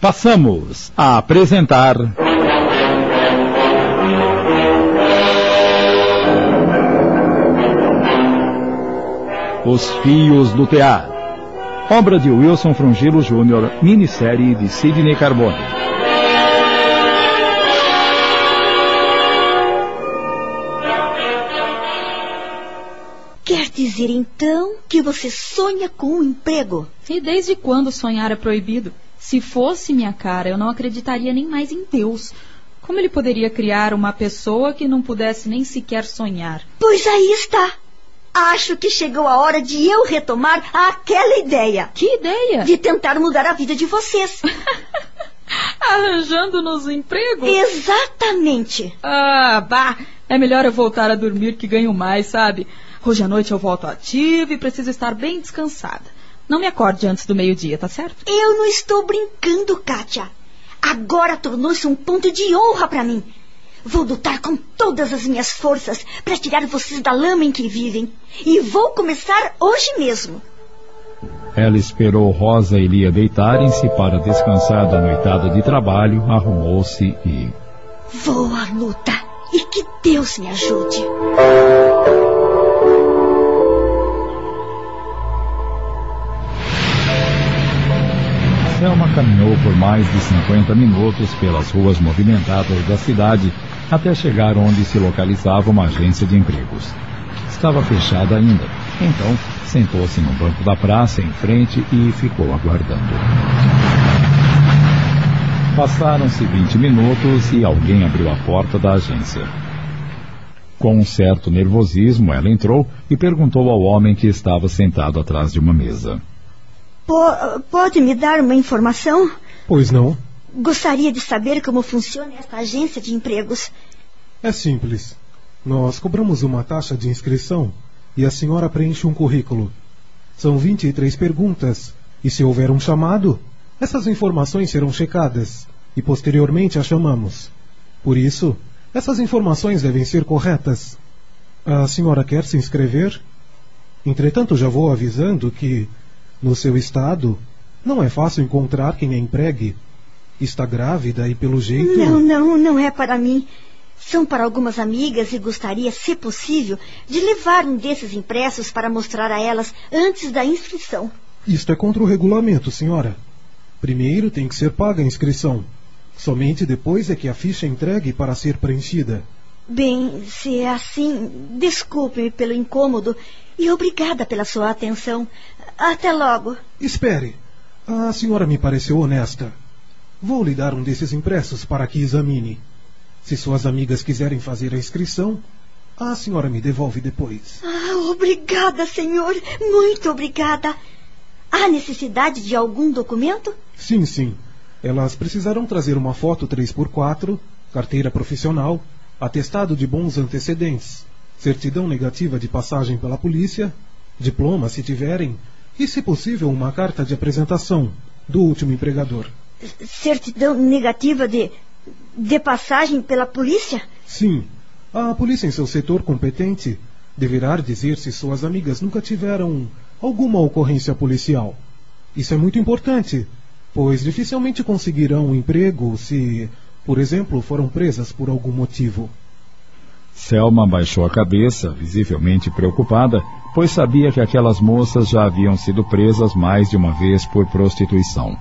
Passamos a apresentar. Os Fios do Tear. Obra de Wilson Frungilo Jr., minissérie de Sidney Carbone. Quer dizer então que você sonha com um emprego? E desde quando sonhar é proibido? Se fosse minha cara, eu não acreditaria nem mais em Deus. Como ele poderia criar uma pessoa que não pudesse nem sequer sonhar? Pois aí está. Acho que chegou a hora de eu retomar aquela ideia. Que ideia? De tentar mudar a vida de vocês. Arranjando-nos emprego? Exatamente. Ah, bah. É melhor eu voltar a dormir que ganho mais, sabe? Hoje à noite eu volto ativa e preciso estar bem descansada. Não me acorde antes do meio-dia, tá certo? Eu não estou brincando, Kátia. Agora tornou-se um ponto de honra para mim. Vou lutar com todas as minhas forças para tirar vocês da lama em que vivem. E vou começar hoje mesmo. Ela esperou Rosa e Lia deitarem-se para descansar da noitada de trabalho, arrumou-se e. Vou à luta e que Deus me ajude. Selma caminhou por mais de 50 minutos pelas ruas movimentadas da cidade até chegar onde se localizava uma agência de empregos. Estava fechada ainda, então sentou-se no banco da praça em frente e ficou aguardando. Passaram-se 20 minutos e alguém abriu a porta da agência. Com um certo nervosismo, ela entrou e perguntou ao homem que estava sentado atrás de uma mesa pode me dar uma informação? Pois não. Gostaria de saber como funciona esta agência de empregos. É simples. Nós cobramos uma taxa de inscrição e a senhora preenche um currículo. São 23 perguntas, e se houver um chamado, essas informações serão checadas e posteriormente a chamamos. Por isso, essas informações devem ser corretas. A senhora quer se inscrever? Entretanto, já vou avisando que no seu estado, não é fácil encontrar quem a empregue. Está grávida e, pelo jeito. Não, não, não é para mim. São para algumas amigas e gostaria, se possível, de levar um desses impressos para mostrar a elas antes da inscrição. Isto é contra o regulamento, senhora. Primeiro tem que ser paga a inscrição. Somente depois é que a ficha é entregue para ser preenchida. Bem, se é assim, desculpe-me pelo incômodo e obrigada pela sua atenção. Até logo. Espere. A senhora me pareceu honesta. Vou lhe dar um desses impressos para que examine. Se suas amigas quiserem fazer a inscrição, a senhora me devolve depois. Ah, obrigada, senhor. Muito obrigada. Há necessidade de algum documento? Sim, sim. Elas precisarão trazer uma foto 3x4, carteira profissional, atestado de bons antecedentes, certidão negativa de passagem pela polícia, diploma, se tiverem, e, se possível, uma carta de apresentação do último empregador. Certidão negativa de, de passagem pela polícia? Sim. A polícia em seu setor competente deverá dizer se suas amigas nunca tiveram alguma ocorrência policial. Isso é muito importante, pois dificilmente conseguirão um emprego se, por exemplo, foram presas por algum motivo. Selma baixou a cabeça, visivelmente preocupada, pois sabia que aquelas moças já haviam sido presas mais de uma vez por prostituição.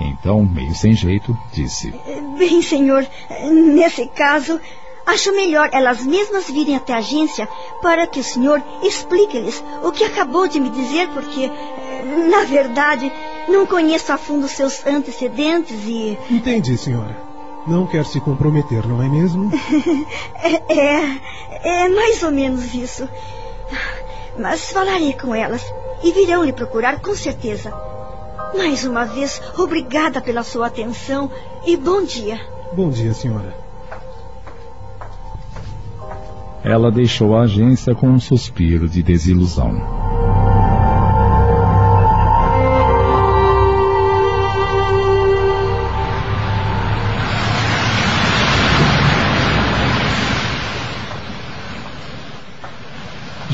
Então, meio sem jeito, disse: Bem, senhor, nesse caso, acho melhor elas mesmas virem até a agência para que o senhor explique-lhes o que acabou de me dizer, porque, na verdade, não conheço a fundo seus antecedentes e. Entendi, senhora. Não quer se comprometer, não é mesmo? é, é, é mais ou menos isso. Mas falarei com elas e virão lhe procurar com certeza. Mais uma vez, obrigada pela sua atenção e bom dia. Bom dia, senhora. Ela deixou a agência com um suspiro de desilusão.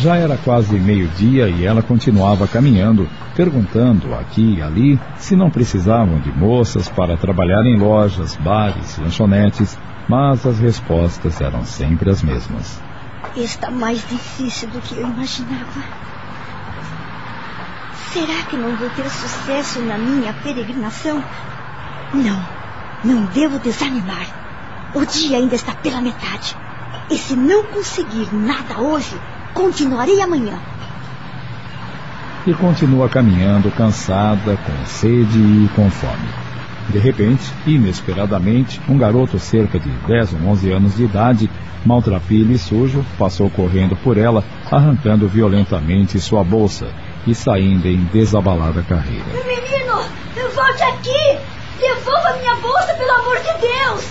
Já era quase meio-dia e ela continuava caminhando, perguntando aqui e ali se não precisavam de moças para trabalhar em lojas, bares, lanchonetes, mas as respostas eram sempre as mesmas. Está mais difícil do que eu imaginava. Será que não vou ter sucesso na minha peregrinação? Não, não devo desanimar. O dia ainda está pela metade. E se não conseguir nada hoje, continuarei amanhã. E continua caminhando cansada, com sede e com fome. De repente, inesperadamente, um garoto cerca de 10 ou 11 anos de idade, maltrapilho e sujo, passou correndo por ela, arrancando violentamente sua bolsa e saindo em desabalada carreira. Menino, volte aqui! Devolva minha bolsa, pelo amor de Deus!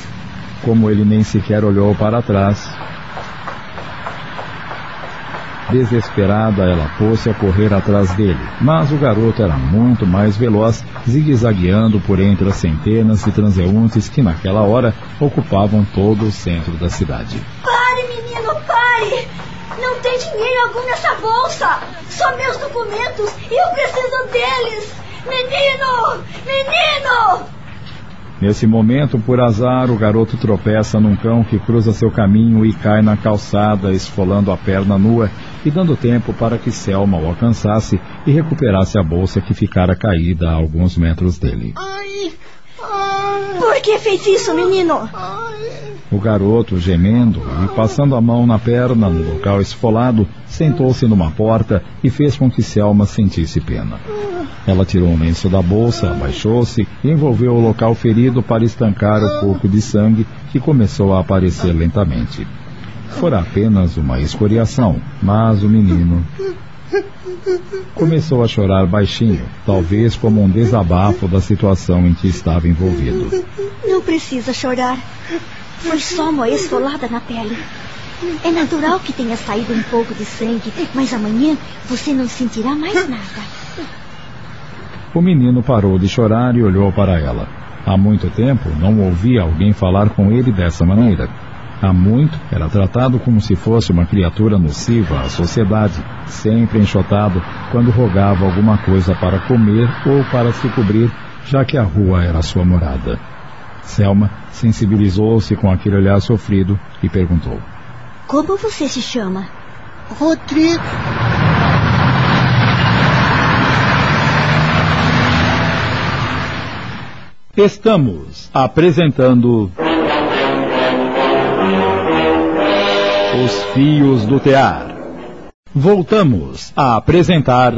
Como ele nem sequer olhou para trás, Desesperada, ela pôs-se a correr atrás dele, mas o garoto era muito mais veloz, zigue-zagueando por entre as centenas de transeuntes que naquela hora ocupavam todo o centro da cidade. Pare, menino, pare! Não tem dinheiro algum nessa bolsa! Só meus documentos e eu preciso deles! Menino! Menino! Nesse momento, por azar, o garoto tropeça num cão que cruza seu caminho e cai na calçada, esfolando a perna nua e dando tempo para que Selma o alcançasse e recuperasse a bolsa que ficara caída a alguns metros dele. Ai, por que fez isso, menino? O garoto, gemendo e passando a mão na perna no local esfolado, sentou-se numa porta e fez com que Selma sentisse pena. Ela tirou um lenço da bolsa, abaixou-se e envolveu o local ferido para estancar o pouco de sangue que começou a aparecer lentamente. Fora apenas uma escoriação, mas o menino Começou a chorar baixinho, talvez como um desabafo da situação em que estava envolvido. Não precisa chorar. Foi só uma esfolada na pele. É natural que tenha saído um pouco de sangue, mas amanhã você não sentirá mais nada. O menino parou de chorar e olhou para ela. Há muito tempo não ouvia alguém falar com ele dessa maneira. Há muito era tratado como se fosse uma criatura nociva à sociedade, sempre enxotado quando rogava alguma coisa para comer ou para se cobrir, já que a rua era sua morada. Selma sensibilizou-se com aquele olhar sofrido e perguntou: Como você se chama? Rodrigo. Estamos apresentando. Os Fios do Tear. Voltamos a apresentar.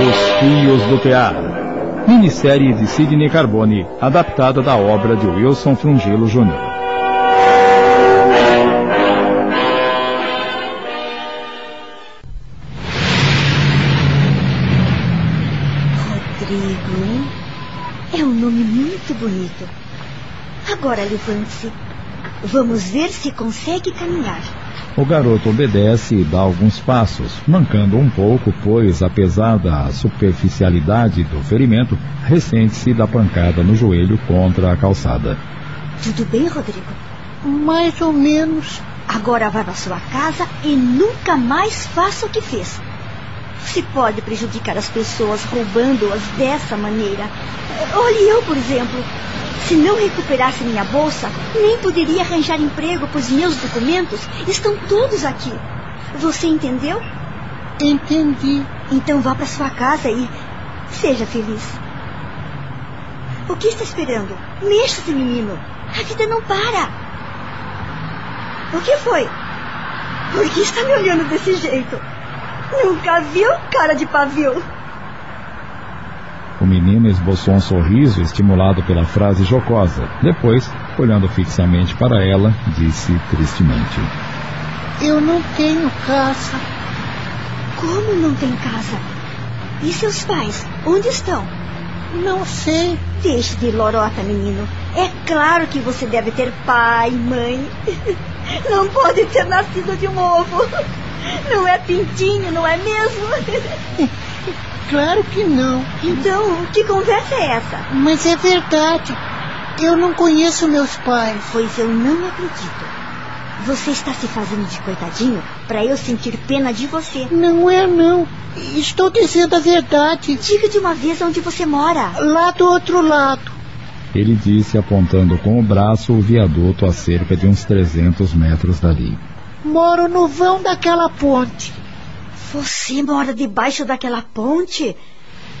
Os Fios do Tear. Minissérie de Sidney Carbone, adaptada da obra de Wilson Frungilo Jr. Rodrigo. É um nome muito bonito. Agora levante-se. Vamos ver se consegue caminhar. O garoto obedece e dá alguns passos, mancando um pouco, pois, apesar da superficialidade do ferimento, ressente-se da pancada no joelho contra a calçada. Tudo bem, Rodrigo? Mais ou menos. Agora vá para sua casa e nunca mais faça o que fez. Se pode prejudicar as pessoas roubando-as dessa maneira. Olhe eu, por exemplo. Se não recuperasse minha bolsa, nem poderia arranjar emprego, pois meus documentos estão todos aqui. Você entendeu? Entendi. Então vá para sua casa e seja feliz. O que está esperando? Mexa-se, menino. A vida não para. O que foi? Por que está me olhando desse jeito? Nunca viu cara de pavio? O menino esboçou um sorriso estimulado pela frase jocosa. Depois, olhando fixamente para ela, disse tristemente: Eu não tenho casa. Como não tem casa? E seus pais? Onde estão? Não sei. Deixe de lorota, menino. É claro que você deve ter pai, mãe. Não pode ter nascido de um ovo. Não é pintinho, não é mesmo? Claro que não. Então, que conversa é essa? Mas é verdade. Eu não conheço meus pais. Pois eu não acredito. Você está se fazendo de coitadinho para eu sentir pena de você. Não é, não. Estou dizendo a verdade. Diga de uma vez onde você mora. Lá do outro lado. Ele disse, apontando com o braço o viaduto a cerca de uns 300 metros dali. Moro no vão daquela ponte. Você mora debaixo daquela ponte?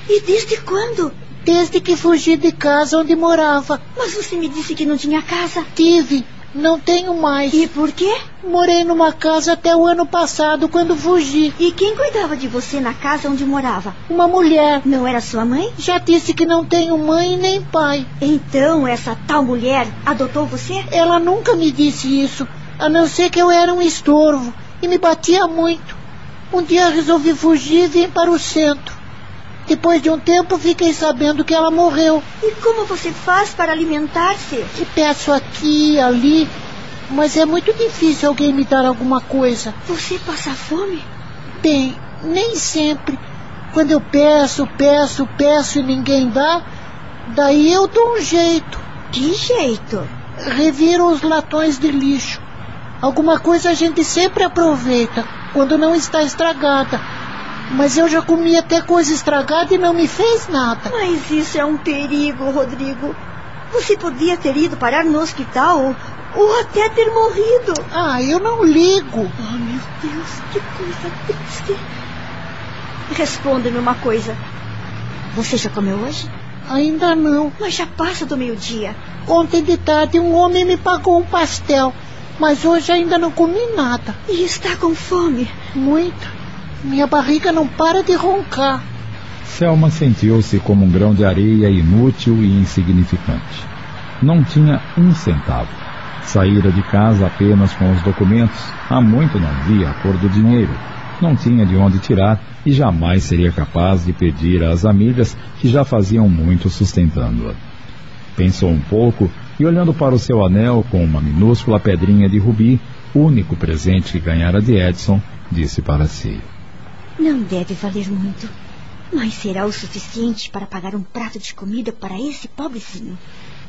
E desde quando? Desde que fugi de casa onde morava. Mas você me disse que não tinha casa. Tive. Não tenho mais. E por quê? Morei numa casa até o ano passado, quando fugi. E quem cuidava de você na casa onde morava? Uma mulher. Não era sua mãe? Já disse que não tenho mãe nem pai. Então essa tal mulher adotou você? Ela nunca me disse isso, a não ser que eu era um estorvo e me batia muito. Um dia resolvi fugir e vim para o centro. Depois de um tempo, fiquei sabendo que ela morreu. E como você faz para alimentar-se? E peço aqui ali, mas é muito difícil alguém me dar alguma coisa. Você passa fome? Bem, nem sempre. Quando eu peço, peço, peço e ninguém dá, daí eu dou um jeito. Que jeito? Reviro os latões de lixo. Alguma coisa a gente sempre aproveita, quando não está estragada. Mas eu já comi até coisa estragada e não me fez nada. Mas isso é um perigo, Rodrigo. Você podia ter ido parar no hospital ou até ter morrido. Ah, eu não ligo. Oh, meu Deus, que coisa triste. Responda-me uma coisa. Você já comeu hoje? Ainda não. Mas já passa do meio-dia. Ontem de tarde um homem me pagou um pastel, mas hoje ainda não comi nada. E está com fome? Muita. Minha barriga não para de roncar. Selma sentiu-se como um grão de areia inútil e insignificante. Não tinha um centavo. Saíra de casa apenas com os documentos. Há muito não via a cor do dinheiro. Não tinha de onde tirar e jamais seria capaz de pedir às amigas que já faziam muito sustentando-a. Pensou um pouco e, olhando para o seu anel com uma minúscula pedrinha de rubi, único presente que ganhara de Edson, disse para si: Não deve valer muito, mas será o suficiente para pagar um prato de comida para esse pobrezinho.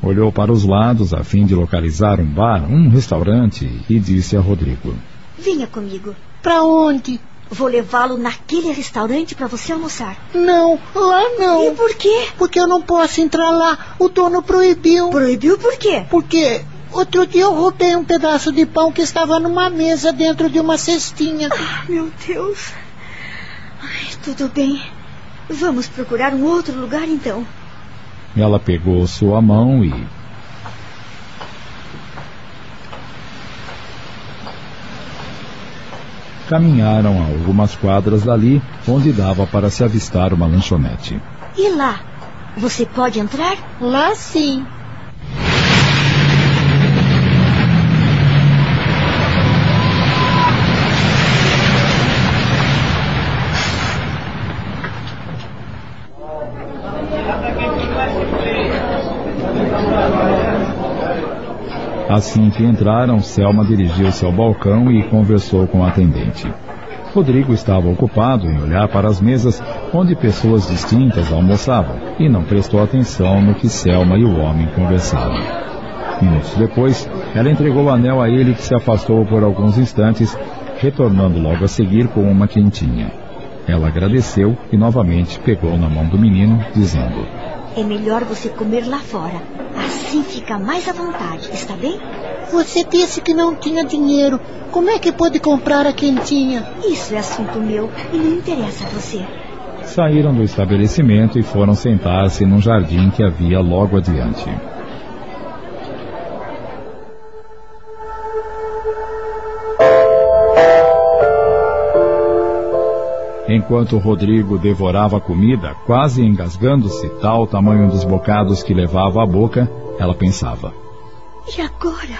Olhou para os lados a fim de localizar um bar, um restaurante e disse a Rodrigo: Venha comigo. Para onde? Vou levá-lo naquele restaurante para você almoçar. Não, lá não. E por quê? Porque eu não posso entrar lá. O dono proibiu. Proibiu por quê? Porque outro dia eu roubei um pedaço de pão que estava numa mesa dentro de uma cestinha. Ah, meu Deus. Ai, tudo bem. Vamos procurar um outro lugar então. Ela pegou sua mão e. Caminharam a algumas quadras dali, onde dava para se avistar uma lanchonete. E lá? Você pode entrar? Lá sim. Assim que entraram, Selma dirigiu-se ao balcão e conversou com o atendente. Rodrigo estava ocupado em olhar para as mesas onde pessoas distintas almoçavam e não prestou atenção no que Selma e o homem conversavam. Minutos depois, ela entregou o anel a ele que se afastou por alguns instantes, retornando logo a seguir com uma quentinha. Ela agradeceu e novamente pegou na mão do menino, dizendo: É melhor você comer lá fora. Assim fica mais à vontade, está bem? Você disse que não tinha dinheiro. Como é que pôde comprar a quentinha? Isso é assunto meu e não interessa a você. Saíram do estabelecimento e foram sentar-se num jardim que havia logo adiante. Enquanto Rodrigo devorava a comida, quase engasgando-se, tal tamanho dos bocados que levava à boca, ela pensava: E agora?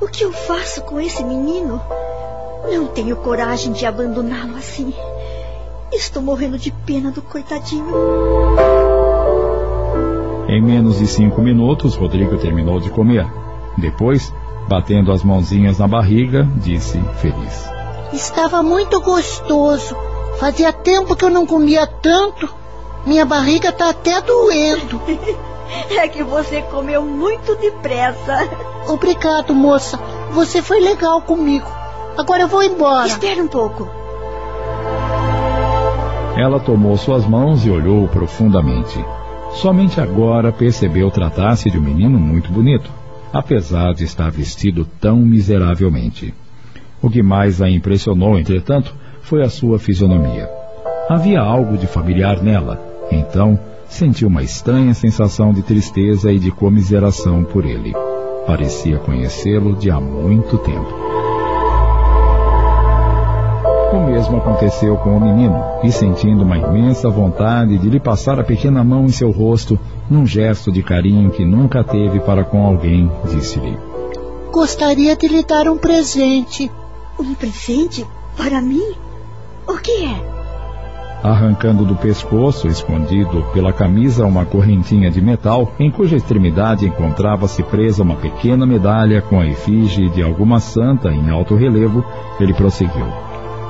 O que eu faço com esse menino? Não tenho coragem de abandoná-lo assim. Estou morrendo de pena do coitadinho. Em menos de cinco minutos, Rodrigo terminou de comer. Depois, batendo as mãozinhas na barriga, disse feliz: Estava muito gostoso. Fazia tempo que eu não comia tanto. Minha barriga está até doendo. É que você comeu muito depressa. Obrigado, moça. Você foi legal comigo. Agora eu vou embora. Espera um pouco. Ela tomou suas mãos e olhou profundamente. Somente agora percebeu tratar-se de um menino muito bonito, apesar de estar vestido tão miseravelmente. O que mais a impressionou, entretanto, foi a sua fisionomia. Havia algo de familiar nela, então sentiu uma estranha sensação de tristeza e de comiseração por ele. Parecia conhecê-lo de há muito tempo. O mesmo aconteceu com o menino, e sentindo uma imensa vontade de lhe passar a pequena mão em seu rosto, num gesto de carinho que nunca teve para com alguém, disse-lhe: Gostaria de lhe dar um presente. Um presente? Para mim? O que é? Arrancando do pescoço, escondido pela camisa, uma correntinha de metal, em cuja extremidade encontrava-se presa uma pequena medalha com a efígie de alguma santa em alto relevo, ele prosseguiu.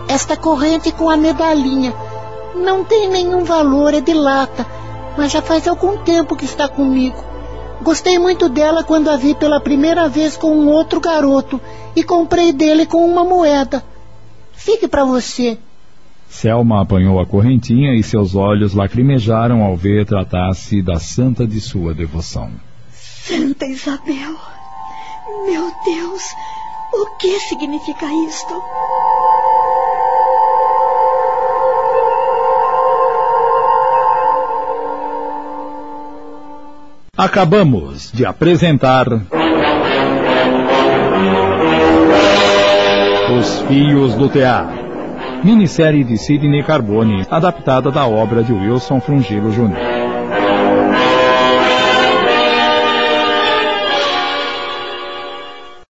Esta corrente com a medalhinha não tem nenhum valor, é de lata, mas já faz algum tempo que está comigo. Gostei muito dela quando a vi pela primeira vez com um outro garoto e comprei dele com uma moeda. Fique para você. Selma apanhou a correntinha e seus olhos lacrimejaram ao ver tratar-se da santa de sua devoção. Santa Isabel! Meu Deus! O que significa isto? Acabamos de apresentar. Os Fios do Tear minissérie de Sidney Carbone, adaptada da obra de Wilson Frungilo Jr.